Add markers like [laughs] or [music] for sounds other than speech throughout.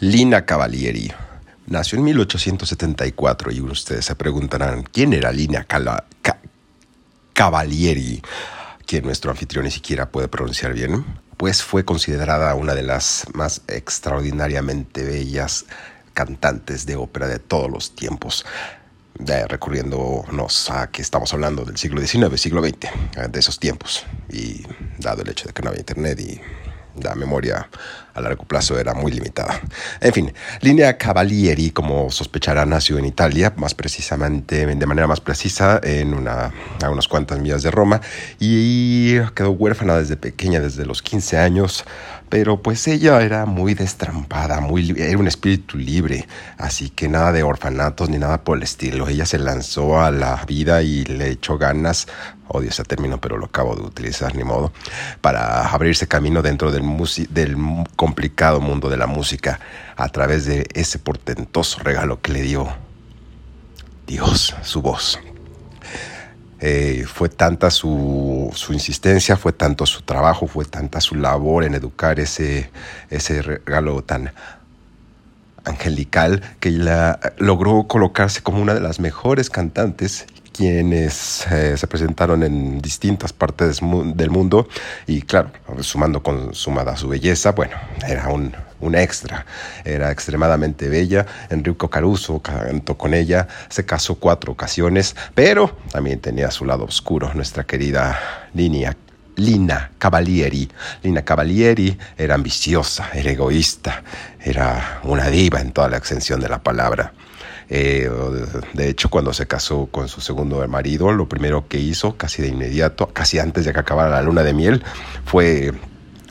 Lina Cavalieri. Nació en 1874 y ustedes se preguntarán, ¿quién era Lina Cavalieri? Que nuestro anfitrión ni siquiera puede pronunciar bien. Pues fue considerada una de las más extraordinariamente bellas cantantes de ópera de todos los tiempos. recurriéndonos a que estamos hablando del siglo XIX, siglo XX, de esos tiempos. Y dado el hecho de que no había internet y la memoria a largo plazo era muy limitada. En fin, Linea Cavalieri, como sospechará, nació en Italia, más precisamente, de manera más precisa, en una, a unas cuantas millas de Roma, y quedó huérfana desde pequeña, desde los 15 años, pero pues ella era muy destrampada, muy, era un espíritu libre, así que nada de orfanatos ni nada por el estilo. Ella se lanzó a la vida y le echó ganas, odio ese término, pero lo acabo de utilizar, ni modo, para abrirse camino dentro del, del complicado mundo de la música a través de ese portentoso regalo que le dio Dios, su voz. Eh, fue tanta su, insistencia, fue tanto su trabajo, fue tanta su labor en educar ese, ese regalo tan angelical que logró colocarse como una de las mejores cantantes quienes eh, se presentaron en distintas partes del mundo y claro, sumando con sumada su belleza, bueno, era un, un extra, era extremadamente bella, Enrico Caruso cantó con ella, se casó cuatro ocasiones, pero también tenía su lado oscuro, nuestra querida Linia Lina Cavalieri. Lina Cavalieri era ambiciosa, era egoísta, era una diva en toda la extensión de la palabra. Eh, de hecho, cuando se casó con su segundo marido, lo primero que hizo, casi de inmediato, casi antes de que acabara la luna de miel, fue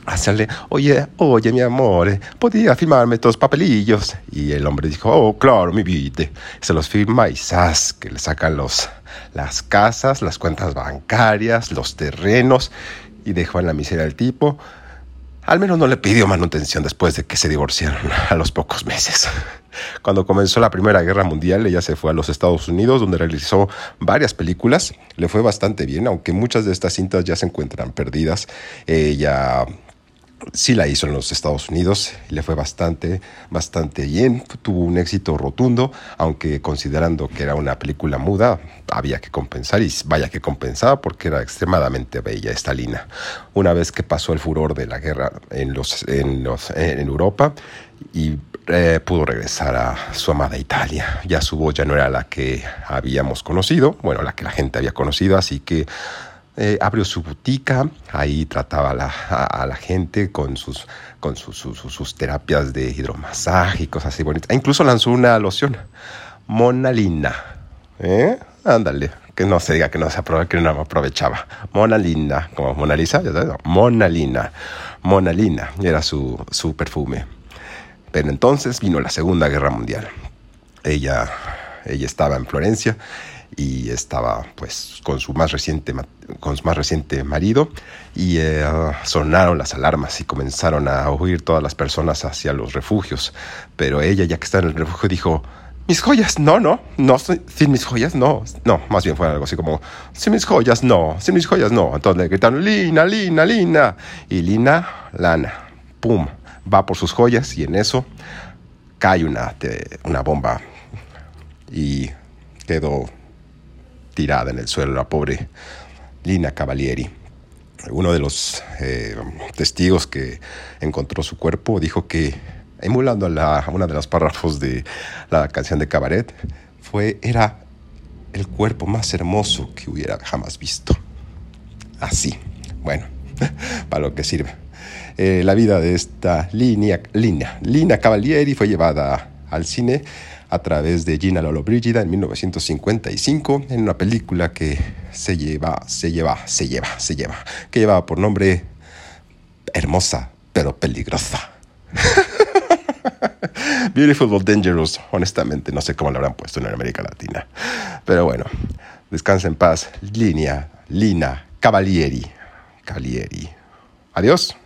hacerle, oye, oye, mi amor, ¿podría firmarme estos papelillos? Y el hombre dijo, oh, claro, mi vida. Se los firma y ¡zas! que le sacan los, las casas, las cuentas bancarias, los terrenos y dejó en la miseria al tipo. Al menos no le pidió manutención después de que se divorciaron a los pocos meses. Cuando comenzó la Primera Guerra Mundial, ella se fue a los Estados Unidos, donde realizó varias películas. Le fue bastante bien, aunque muchas de estas cintas ya se encuentran perdidas. Ella sí la hizo en los Estados Unidos le fue bastante, bastante bien. Tuvo un éxito rotundo, aunque considerando que era una película muda, había que compensar y vaya que compensaba porque era extremadamente bella esta Lina. Una vez que pasó el furor de la guerra en, los, en, los, en Europa y eh, pudo regresar a su amada Italia. Ya su voz ya no era la que habíamos conocido, bueno, la que la gente había conocido, así que eh, abrió su botica, ahí trataba a, la gente con sus, con sus, terapias de hidromasaje y cosas así bonitas. E incluso lanzó una loción, Mona Lina. ¿Eh? Ándale, que no se diga que no se aprovechaba, que aprovechaba. Mona Lina, como Mona Lisa, ya sabes, Mona Lina. Mona Lina era su, su perfume. Pero entonces vino la Segunda Guerra Mundial. Ella, ella estaba en Florencia y estaba pues con su más reciente con su más reciente marido y eh, sonaron las alarmas y comenzaron a huir todas las personas hacia los refugios. Pero ella ya que está en el refugio dijo mis joyas no no no sin mis joyas no no más bien fue algo así como sin mis joyas no sin mis joyas no entonces le gritaron Lina Lina Lina y Lina Lana pum va por sus joyas y en eso cae una, una bomba y quedó tirada en el suelo la pobre Lina Cavalieri. Uno de los eh, testigos que encontró su cuerpo dijo que, emulando a, una de los párrafos de la canción de Cabaret, fue, era el cuerpo más hermoso que hubiera jamás visto. Así, bueno, [laughs] para lo que sirve. Eh, la vida de esta línea, Lina Cavalieri fue llevada al cine a través de Gina Lollobrigida en 1955 en una película que se lleva, se lleva, se lleva, se lleva, que llevaba por nombre Hermosa pero peligrosa. [laughs] Beautiful but Dangerous, honestamente, no sé cómo lo habrán puesto en América Latina. Pero bueno, descansa en paz, Línea, Lina, Cavalieri, Cavalieri. Adiós.